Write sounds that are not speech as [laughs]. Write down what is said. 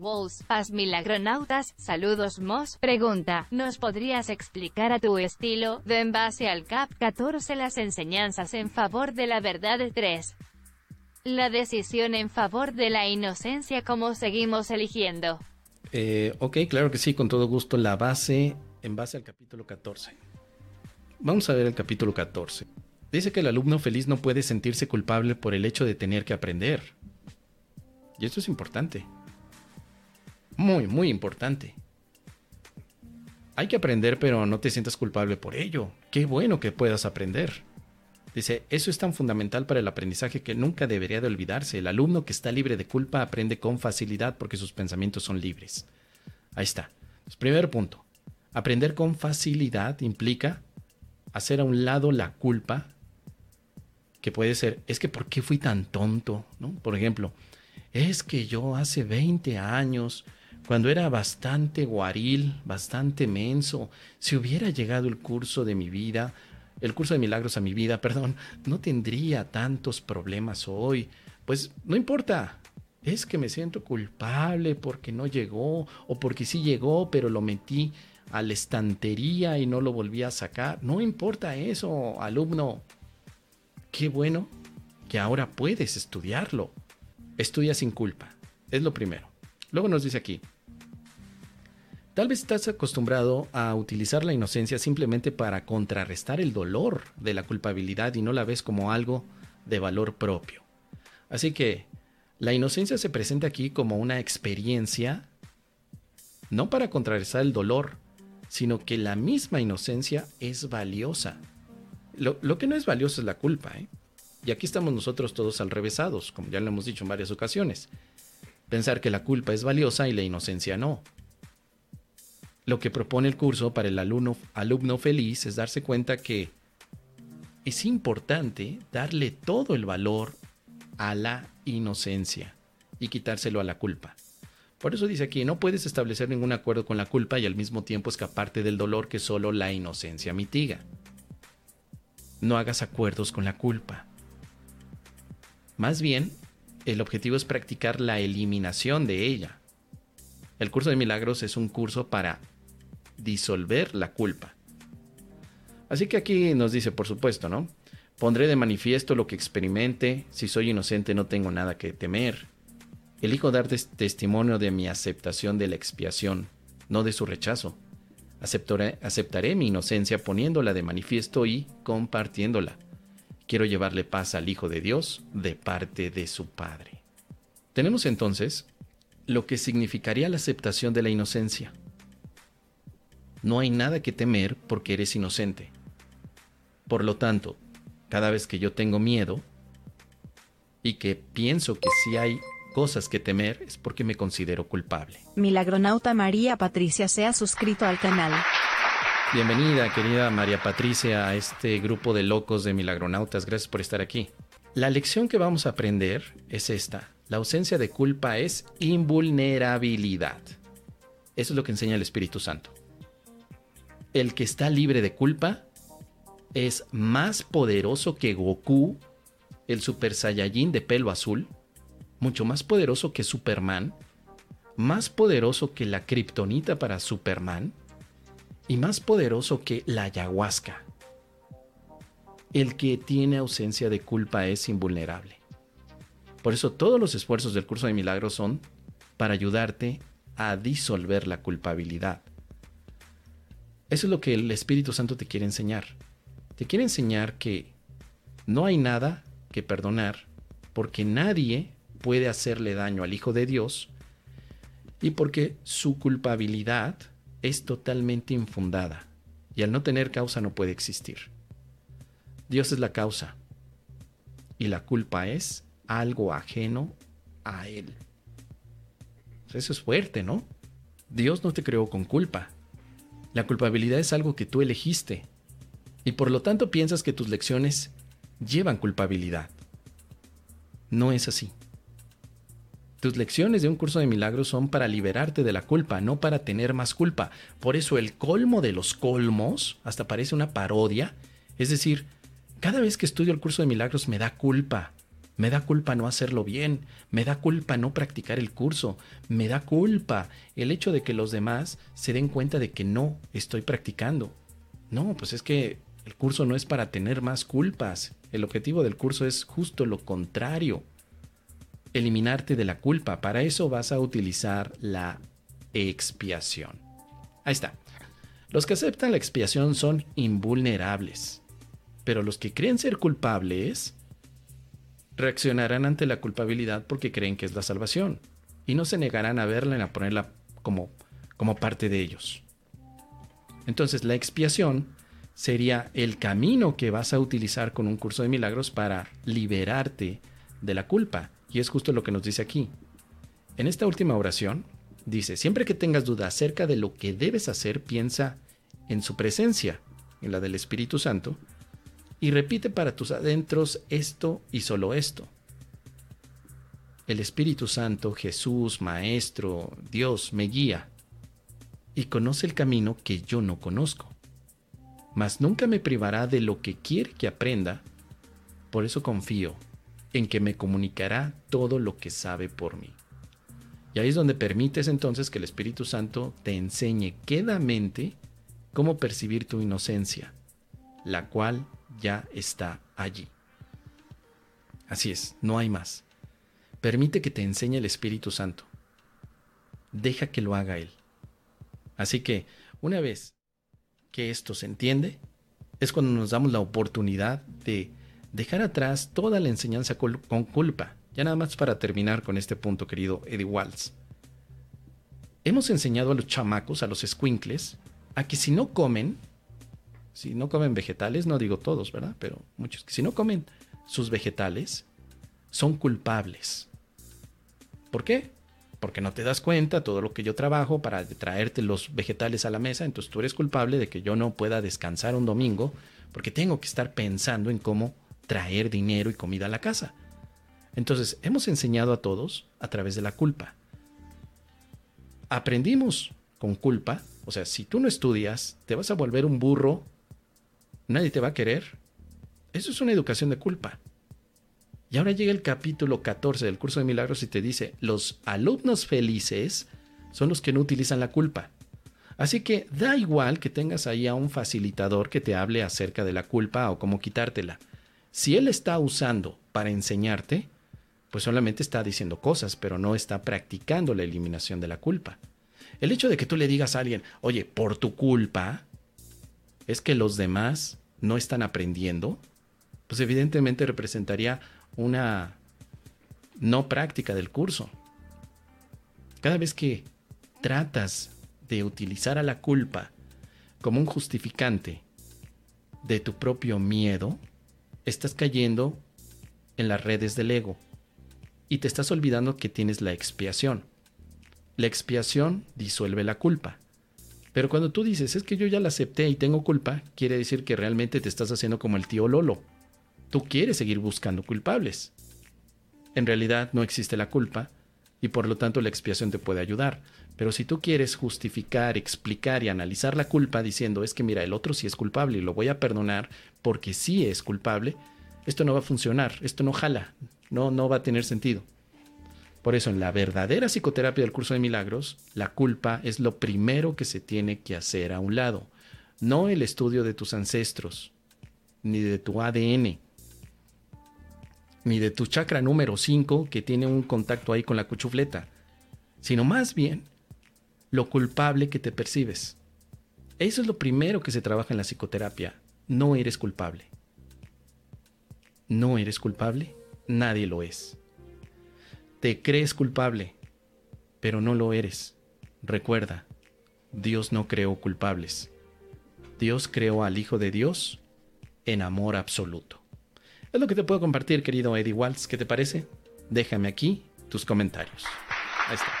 Walls, Paz Milagronautas, saludos Moss, pregunta, ¿nos podrías explicar a tu estilo, de en base al CAP 14 las enseñanzas en favor de la verdad 3? La decisión en favor de la inocencia como seguimos eligiendo. Eh, ok, claro que sí, con todo gusto. La base en base al capítulo 14. Vamos a ver el capítulo 14. Dice que el alumno feliz no puede sentirse culpable por el hecho de tener que aprender. Y esto es importante. Muy, muy importante. Hay que aprender, pero no te sientas culpable por ello. Qué bueno que puedas aprender. Dice, eso es tan fundamental para el aprendizaje que nunca debería de olvidarse. El alumno que está libre de culpa aprende con facilidad porque sus pensamientos son libres. Ahí está. primer punto. Aprender con facilidad implica hacer a un lado la culpa, que puede ser, es que ¿por qué fui tan tonto? ¿No? Por ejemplo, es que yo hace 20 años, cuando era bastante guaril, bastante menso, si hubiera llegado el curso de mi vida, el curso de milagros a mi vida, [laughs] perdón, no tendría tantos problemas hoy. Pues no importa. Es que me siento culpable porque no llegó o porque sí llegó, pero lo metí a la estantería y no lo volví a sacar. No importa eso, alumno. Qué bueno que ahora puedes estudiarlo. Estudia sin culpa. Es lo primero. Luego nos dice aquí, tal vez estás acostumbrado a utilizar la inocencia simplemente para contrarrestar el dolor de la culpabilidad y no la ves como algo de valor propio. Así que la inocencia se presenta aquí como una experiencia, no para contrarrestar el dolor, sino que la misma inocencia es valiosa. Lo, que no es valioso es la culpa, ¿eh? Y aquí estamos nosotros todos al revésados, como ya lo hemos dicho en varias ocasiones. Pensar que la culpa es valiosa y la inocencia no. Lo que propone el curso para el alumno, alumno feliz es darse cuenta que es importante darle todo el valor a la inocencia y quitárselo a la culpa. Por eso dice aquí, no puedes establecer ningún acuerdo con la culpa y al mismo tiempo escaparte del dolor que solo la inocencia mitiga. No hagas acuerdos con la culpa. Más bien, el objetivo es practicar la eliminación de ella. El curso de milagros es un curso para disolver la culpa. Así que aquí nos dice, por supuesto, ¿no? Pondré de manifiesto lo que experimente, si soy inocente no tengo nada que temer. Elijo dar testimonio de mi aceptación de la expiación, no de su rechazo. Aceptaré, aceptaré mi inocencia poniéndola de manifiesto y compartiéndola. Quiero llevarle paz al Hijo de Dios de parte de su Padre. Tenemos entonces lo que significaría la aceptación de la inocencia. No hay nada que temer porque eres inocente. Por lo tanto, cada vez que yo tengo miedo y que pienso que sí hay cosas que temer es porque me considero culpable. Milagronauta María Patricia se ha suscrito al canal. Bienvenida, querida María Patricia, a este grupo de locos de milagronautas. Gracias por estar aquí. La lección que vamos a aprender es esta. La ausencia de culpa es invulnerabilidad. Eso es lo que enseña el Espíritu Santo. El que está libre de culpa es más poderoso que Goku, el Super Saiyajin de pelo azul, mucho más poderoso que Superman, más poderoso que la kriptonita para Superman, y más poderoso que la ayahuasca. El que tiene ausencia de culpa es invulnerable. Por eso todos los esfuerzos del curso de milagros son para ayudarte a disolver la culpabilidad. Eso es lo que el Espíritu Santo te quiere enseñar. Te quiere enseñar que no hay nada que perdonar porque nadie puede hacerle daño al Hijo de Dios y porque su culpabilidad es totalmente infundada y al no tener causa no puede existir. Dios es la causa y la culpa es algo ajeno a Él. Eso es fuerte, ¿no? Dios no te creó con culpa. La culpabilidad es algo que tú elegiste y por lo tanto piensas que tus lecciones llevan culpabilidad. No es así. Tus lecciones de un curso de milagros son para liberarte de la culpa, no para tener más culpa. Por eso el colmo de los colmos, hasta parece una parodia, es decir, cada vez que estudio el curso de milagros me da culpa, Me da culpa no hacerlo bien, me da culpa no practicar el curso, me da culpa el hecho de que los demás se den cuenta de que no estoy practicando. No, pues es que el curso no es para tener más culpas. El objetivo del curso es justo lo contrario. Eliminarte de la culpa. Para eso vas a utilizar la expiación. Ahí está. Los que aceptan la expiación son invulnerables. Pero los que creen ser culpables reaccionarán ante la culpabilidad porque creen que es la salvación y no se negarán a verla y a ponerla como, como parte de ellos. Entonces la expiación sería el camino que vas a utilizar con un curso de milagros para liberarte de la culpa. Y es justo lo que nos dice aquí. En esta última oración dice, siempre que tengas duda acerca de lo que debes hacer, piensa en su presencia, en la del Espíritu Santo, y repite para tus adentros esto y solo esto. El Espíritu Santo, Jesús, Maestro, Dios, me guía y conoce el camino que yo no conozco. Mas nunca me privará de lo que quiere que aprenda, por eso confío en que me comunicará todo lo que sabe por mí. Y ahí es donde permites entonces que el Espíritu Santo te enseñe quedamente cómo percibir tu inocencia, la cual ya está allí. Así es, no hay más. Permite que te enseñe el Espíritu Santo. Deja que lo haga Él. Así que, una vez que esto se entiende, es cuando nos damos la oportunidad de dejar atrás toda la enseñanza con culpa. Ya nada más para terminar con este punto, querido Eddie Walls. Hemos enseñado a los chamacos, a los squinkles, a que si no comen, si no comen vegetales, no digo todos, ¿verdad? Pero muchos, si no comen sus vegetales, son culpables. ¿Por qué? Porque no te das cuenta todo lo que yo trabajo para traerte los vegetales a la mesa, entonces tú eres culpable de que yo no pueda descansar un domingo porque tengo que estar pensando en cómo traer dinero y comida a la casa. Entonces, hemos enseñado a todos a través de la culpa. Aprendimos con culpa, o sea, si tú no estudias, te vas a volver un burro nadie te va a querer. Eso es una educación de culpa. Y ahora llega el capítulo 14 del curso de milagros y te dice, los alumnos felices son los que no utilizan la culpa. Así que da igual que tengas ahí a un facilitador que te hable acerca de la culpa o cómo quitártela. Si él está usando para enseñarte, pues solamente está diciendo cosas, pero no está practicando la eliminación de la culpa. El hecho de que tú le digas a alguien, oye, por tu culpa, es que los demás no están aprendiendo, pues evidentemente representaría una no práctica del curso. Cada vez que tratas de utilizar a la culpa como un justificante de tu propio miedo, estás cayendo en las redes del ego y te estás olvidando que tienes la expiación. La expiación disuelve la culpa. Pero cuando tú dices, es que yo ya la acepté y tengo culpa, quiere decir que realmente te estás haciendo como el tío Lolo. Tú quieres seguir buscando culpables. En realidad no existe la culpa y por lo tanto la expiación te puede ayudar. Pero si tú quieres justificar, explicar y analizar la culpa diciendo es que mira, el otro sí es culpable y lo voy a perdonar porque sí es culpable, esto no va a funcionar, esto no jala, no, no va a tener sentido. Por eso en la verdadera psicoterapia del curso de milagros, la culpa es lo primero que se tiene que hacer a un lado, no el estudio de tus ancestros, ni de tu ADN, de tu chakra número 5 que tiene un contacto ahí con la cuchufleta, sino más bien lo culpable que te percibes. Eso es lo primero que se trabaja en la psicoterapia. No eres culpable. No eres culpable, nadie lo es. Te crees culpable, pero no lo eres. Recuerda, Dios no creó culpables. Dios creó al Hijo de Dios en amor absoluto. Es lo que te puedo compartir, querido Eddie Waltz. ¿Qué te parece? Déjame aquí tus comentarios. Ahí está.